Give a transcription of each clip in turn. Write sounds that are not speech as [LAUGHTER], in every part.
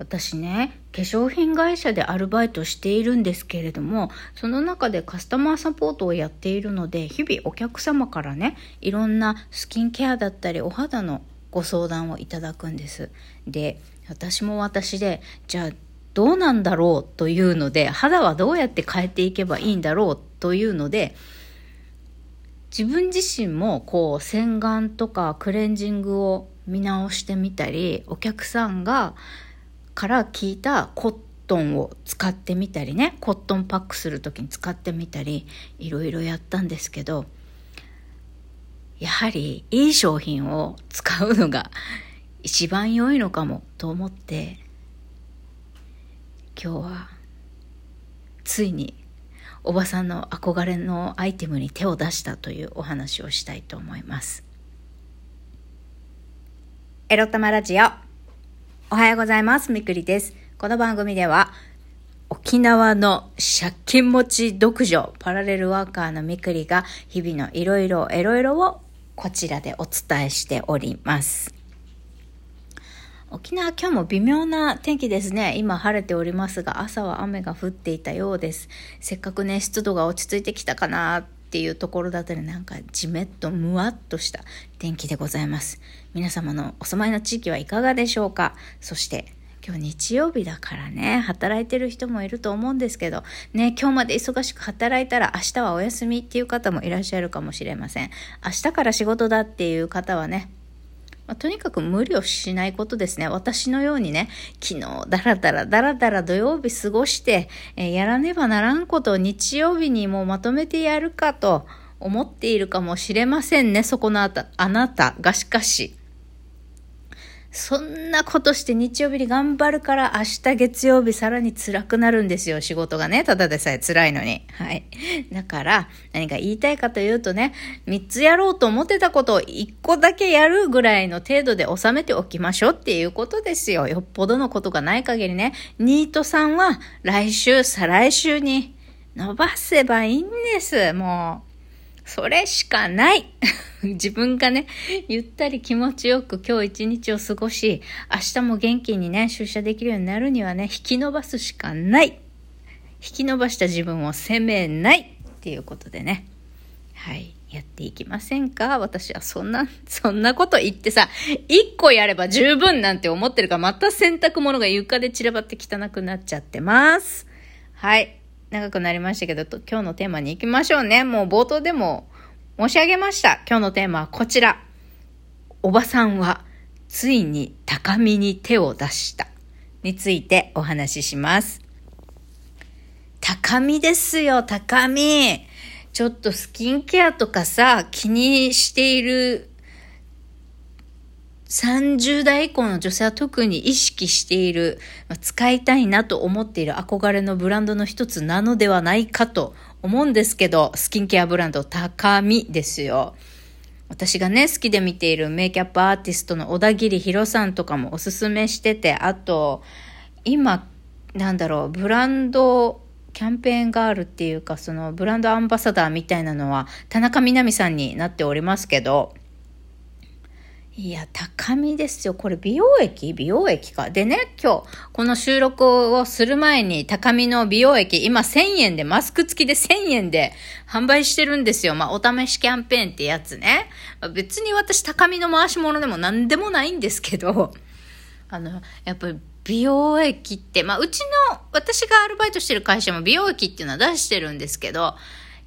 私ね、化粧品会社でアルバイトしているんですけれども、その中でカスタマーサポートをやっているので、日々お客様からね、いろんなスキンケアだったり、お肌のご相談をいただくんです。で、私も私で、じゃあどうなんだろうというので、肌はどうやって変えていけばいいんだろうというので、自分自身もこう洗顔とかクレンジングを見直してみたり、お客さんがから聞いたコットンを使ってみたりねコットンパックする時に使ってみたりいろいろやったんですけどやはりいい商品を使うのが一番良いのかもと思って今日はついにおばさんの憧れのアイテムに手を出したというお話をしたいと思います。エロ玉ラジオおはようございます。みくりです。この番組では、沖縄の借金持ち独女、パラレルワーカーのみくりが、日々のいろいろ、いろいろをこちらでお伝えしております。沖縄今日も微妙な天気ですね。今晴れておりますが、朝は雨が降っていたようです。せっかくね、湿度が落ち着いてきたかなっていうところだったりなんかじめっとむわっとした天気でございます皆様のお住まいの地域はいかがでしょうか？そして今日日曜日だからね、働いてる人もいると思うんですけど、ね、今日まで忙しく働いたら明日はお休みっていう方もいらっしゃるかもしれません。明日から仕事だっていう方はね、まあ、とにかく無理をしないことですね。私のようにね、昨日だらだらだらだら土曜日過ごして、えー、やらねばならんことを日曜日にもうまとめてやるかと思っているかもしれませんね。そこのあたあなたがしかし。そんなことして日曜日に頑張るから明日月曜日さらに辛くなるんですよ、仕事がね。ただでさえ辛いのに。はい。だから、何か言いたいかというとね、3つやろうと思ってたことを1個だけやるぐらいの程度で収めておきましょうっていうことですよ。よっぽどのことがない限りね。ニートさんは来週、再来週に伸ばせばいいんです。もう。それしかない [LAUGHS] 自分がね、ゆったり気持ちよく今日一日を過ごし、明日も元気にね、出社できるようになるにはね、引き伸ばすしかない。引き伸ばした自分を責めないっていうことでね。はい。やっていきませんか？私はそんな、そんなこと言ってさ、一個やれば十分なんて思ってるから、また洗濯物が床で散らばって汚くなっちゃってます。はい。長くなりましたけど、今日のテーマに行きましょうね。もう冒頭でも申し上げました。今日のテーマはこちら。おばさんはついに高みに手を出したについてお話しします。高みですよ、高み。ちょっとスキンケアとかさ、気にしている30代以降の女性は特に意識している、まあ、使いたいなと思っている憧れのブランドの一つなのではないかと思うんですけど、スキンケアブランド高見ですよ。私がね、好きで見ているメイキャップアーティストの小田切ヒロさんとかもおすすめしてて、あと、今、なんだろう、ブランドキャンペーンガールっていうか、そのブランドアンバサダーみたいなのは、田中みな実さんになっておりますけど、いや、高みですよ。これ美容液？美容液か。でね、今日、この収録をする前に高みの美容液、今1000円で、マスク付きで1000円で販売してるんですよ。まあ、お試しキャンペーンってやつね。別に私高みの回し物でも何でもないんですけど、[LAUGHS] あの、やっぱり美容液って、まあ、うちの、私がアルバイトしてる会社も美容液っていうのは出してるんですけど、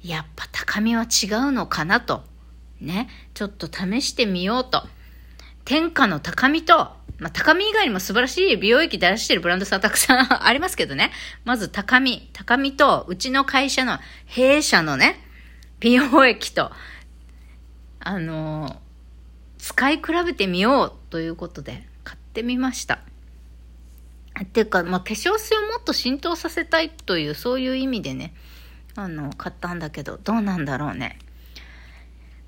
やっぱ高みは違うのかなと。ね。ちょっと試してみようと。天下の高みと、まあ、高み以外にも素晴らしい美容液出してるブランドさんたくさん [LAUGHS] ありますけどね。まず高み。高みと、うちの会社の弊社のね、美容液と、あのー、使い比べてみようということで買ってみました。っていうか、まあ、化粧水をもっと浸透させたいという、そういう意味でね、あの、買ったんだけど、どうなんだろうね。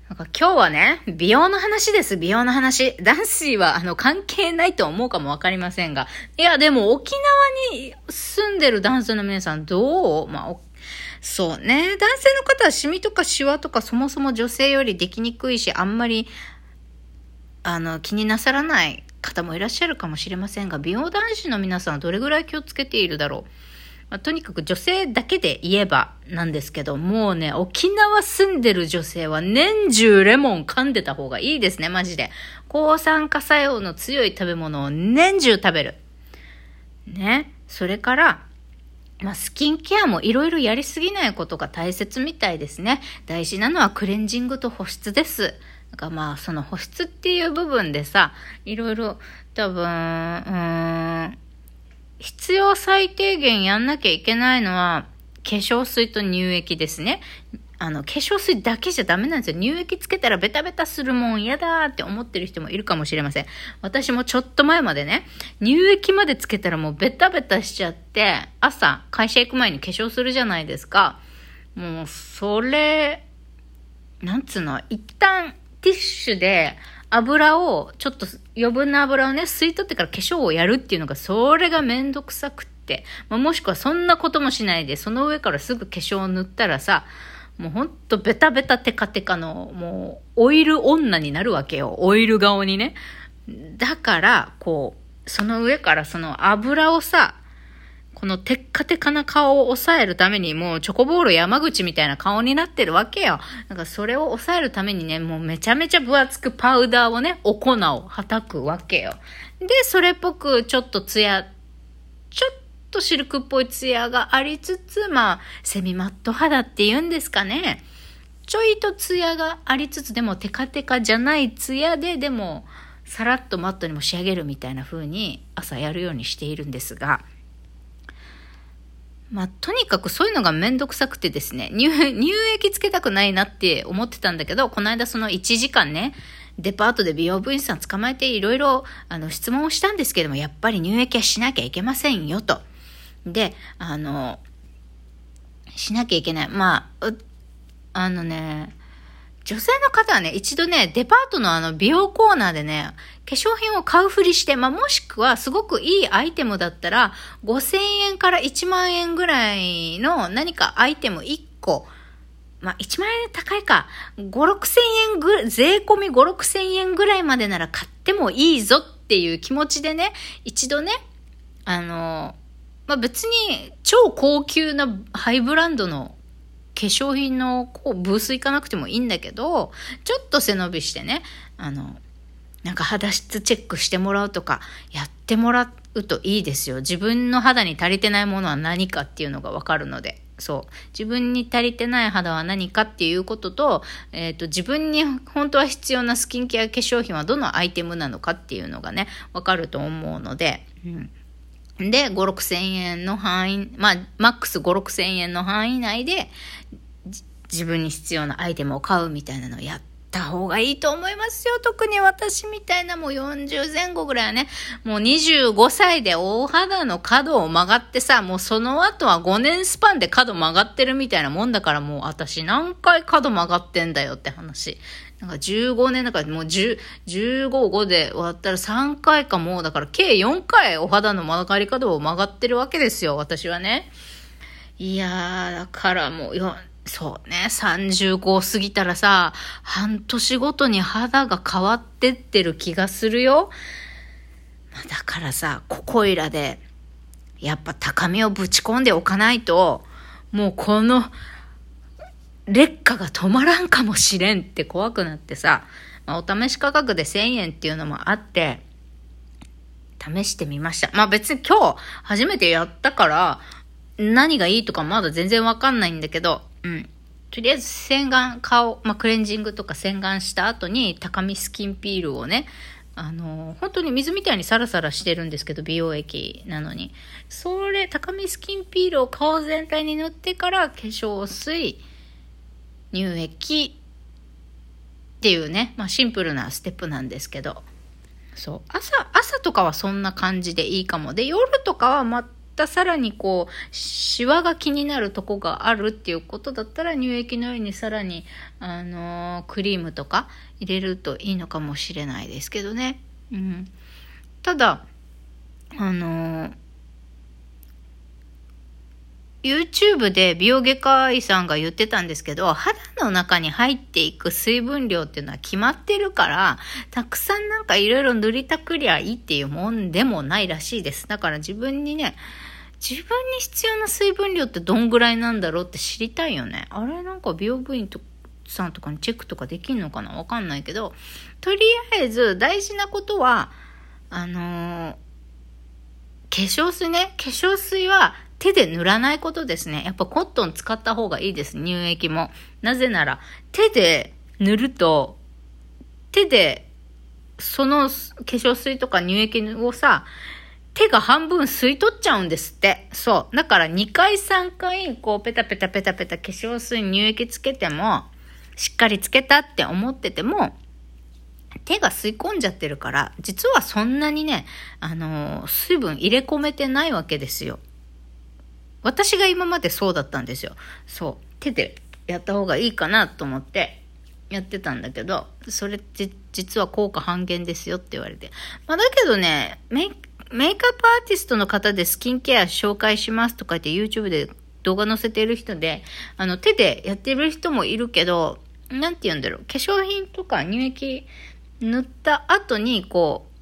なんか今日はね、美容の話です、美容の話。男子はあの関係ないと思うかもわかりませんが。いや、でも沖縄に住んでる男性の皆さんどう？まあ、そうね。男性の方はシミとかシワとかそもそも女性よりできにくいし、あんまり、あの、気になさらない方もいらっしゃるかもしれませんが、美容男子の皆さんはどれぐらい気をつけているだろう？まあ、とにかく女性だけで言えばなんですけど、もうね、沖縄住んでる女性は年中レモン噛んでた方がいいですね、マジで。抗酸化作用の強い食べ物を年中食べる。ね。それから、まあ、スキンケアもいろいろやりすぎないことが大切みたいですね。大事なのはクレンジングと保湿です。だかまあ、その保湿っていう部分でさ、いろいろ多分、うーん、必要最低限やんなきゃいけないのは、化粧水と乳液ですね。あの、化粧水だけじゃダメなんですよ。乳液つけたらベタベタするもん嫌だって思ってる人もいるかもしれません。私もちょっと前までね、乳液までつけたらもうベタベタしちゃって、朝会社行く前に化粧するじゃないですか。もう、それ、なんつうの、一旦ティッシュで油を、ちょっと余分な油をね、吸い取ってから化粧をやるっていうのが、それがめんどくさくって。まあ、もしくはそんなこともしないで、その上からすぐ化粧を塗ったらさ、もうほんとベタベタテカテカの、もう、オイル女になるわけよ。オイル顔にね。だから、こう、その上からその油をさ、このテッカテカな顔を抑えるために、もうチョコボール山口みたいな顔になってるわけよ。なんかそれを抑えるためにね、もうめちゃめちゃ分厚くパウダーをね、お粉をはたくわけよ。で、それっぽくちょっとツヤ、ちょっとシルクっぽいツヤがありつつ、まあ、セミマット肌って言うんですかね。ちょいとツヤがありつつ、でもテカテカじゃないツヤで、でも、さらっとマットにも仕上げるみたいな風に朝やるようにしているんですが、まあ、とにかくそういうのがめんどくさくてですね、乳、乳液つけたくないなって思ってたんだけど、この間その1時間ね、デパートで美容部員さん捕まえていろいろ、あの、質問をしたんですけども、やっぱり乳液はしなきゃいけませんよ、と。で、あの、しなきゃいけない。まあ、あのね、女性の方はね、一度ね、デパートのあの美容コーナーでね、化粧品を買うふりして、まあ、もしくはすごくいいアイテムだったら、5000円から1万円ぐらいの何かアイテム1個、まあ、1万円高いか、5、6000円ぐ、税込み5、6000円ぐらいまでなら買ってもいいぞっていう気持ちでね、一度ね、あの、まあ、別に超高級なハイブランドの粧品のこうブース行かなくてもいいんだけど、ちょっと背伸びしてね、あの、なんか肌質チェックしてもらうとか、やってもらうといいですよ。自分の肌に足りてないものは何かっていうのがわかるので。そう。自分に足りてない肌は何かっていうことと、えっ、ー、と、自分に本当は必要なスキンケア化粧品はどのアイテムなのかっていうのがね、わかると思うので、うん。で、5、6千円の範囲、まあ、マックス5、6千円の範囲内で、自分に必要なアイテムを買うみたいなのをやった方がいいと思いますよ。特に私みたいなもう40前後ぐらいはね、もう25歳で大肌の角を曲がってさ、もうその後は5年スパンで角曲がってるみたいなもんだからもう私何回角曲がってんだよって話。なんか15年だからもう10、15、5で終わったら3回かもう、だから計4回お肌の曲がり角を曲がってるわけですよ、私はね。いやー、だからもう、そうね、35過ぎたらさ、半年ごとに肌が変わってってる気がするよ。だからさ、ここいらで、やっぱ高みをぶち込んでおかないと、もうこの、劣化が止まらんかもしれんって怖くなってさ、まあ、お試し価格で1000円っていうのもあって、試してみました。まあ別に今日初めてやったから、何がいいとかまだ全然わかんないんだけど、うん。とりあえず洗顔、顔、まあ、クレンジングとか洗顔した後に高見スキンピールをね、あの、本当に水みたいにサラサラしてるんですけど、美容液なのに。それ、高見スキンピールを顔全体に塗ってから化粧水、乳液っていうね、まあシンプルなステップなんですけど、そう。朝、朝とかはそんな感じでいいかも。で、夜とかはまたさらにこう、シワが気になるとこがあるっていうことだったら乳液のようにさらに、あのー、クリームとか入れるといいのかもしれないですけどね。うん。ただ、あのー YouTube で美容外科医さんが言ってたんですけど、肌の中に入っていく水分量っていうのは決まってるから、たくさんなんかいろいろ塗りたくりゃいいっていうもんでもないらしいです。だから自分にね、自分に必要な水分量ってどんぐらいなんだろうって知りたいよね。あれなんか美容部員とさんとかにチェックとかできんのかなわかんないけど、とりあえず大事なことは、あのー、化粧水ね。化粧水は手で塗らないことですね。やっぱコットン使った方がいいです。乳液も。なぜなら、手で塗ると、手で、その化粧水とか乳液をさ、手が半分吸い取っちゃうんですって。そう。だから2回3回、こう、ペタペタペタペタ化粧水乳液つけても、しっかりつけたって思ってても、手が吸い込んじゃってるから、実はそんなにね、あのー、水分入れ込めてないわけですよ。私が今までそうだったんですよ。そう。手でやった方がいいかなと思ってやってたんだけど、それ実は効果半減ですよって言われて。まあだけどね、メイクアップアーティストの方でスキンケア紹介しますとか言って YouTube で動画載せてる人で、あの手でやってる人もいるけど、なんて言うんだろう、化粧品とか乳液塗った後にこう、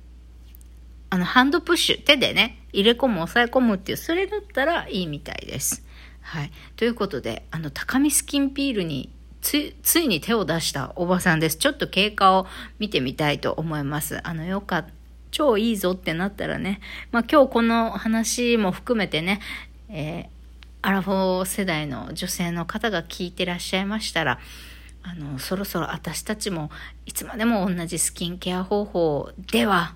あのハンドプッシュ、手でね、入れ込む、押さえ込むっていう、それだったらいいみたいです。はい。ということで、あの、高見スキンピールにつ、ついに手を出したおばさんです。ちょっと経過を見てみたいと思います。あの、よかった。超いいぞってなったらね、まあ今日この話も含めてね、えー、アラフォー世代の女性の方が聞いてらっしゃいましたら、あの、そろそろ私たちもいつまでも同じスキンケア方法では、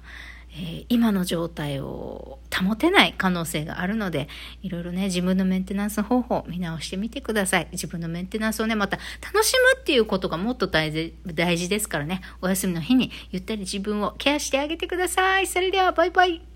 えー、今の状態を保てない可能性があるので、いろいろね、自分のメンテナンス方法を見直してみてください。自分のメンテナンスをね、また楽しむっていうことがもっと大事ですからね、お休みの日にゆったり自分をケアしてあげてください。それでは、バイバイ。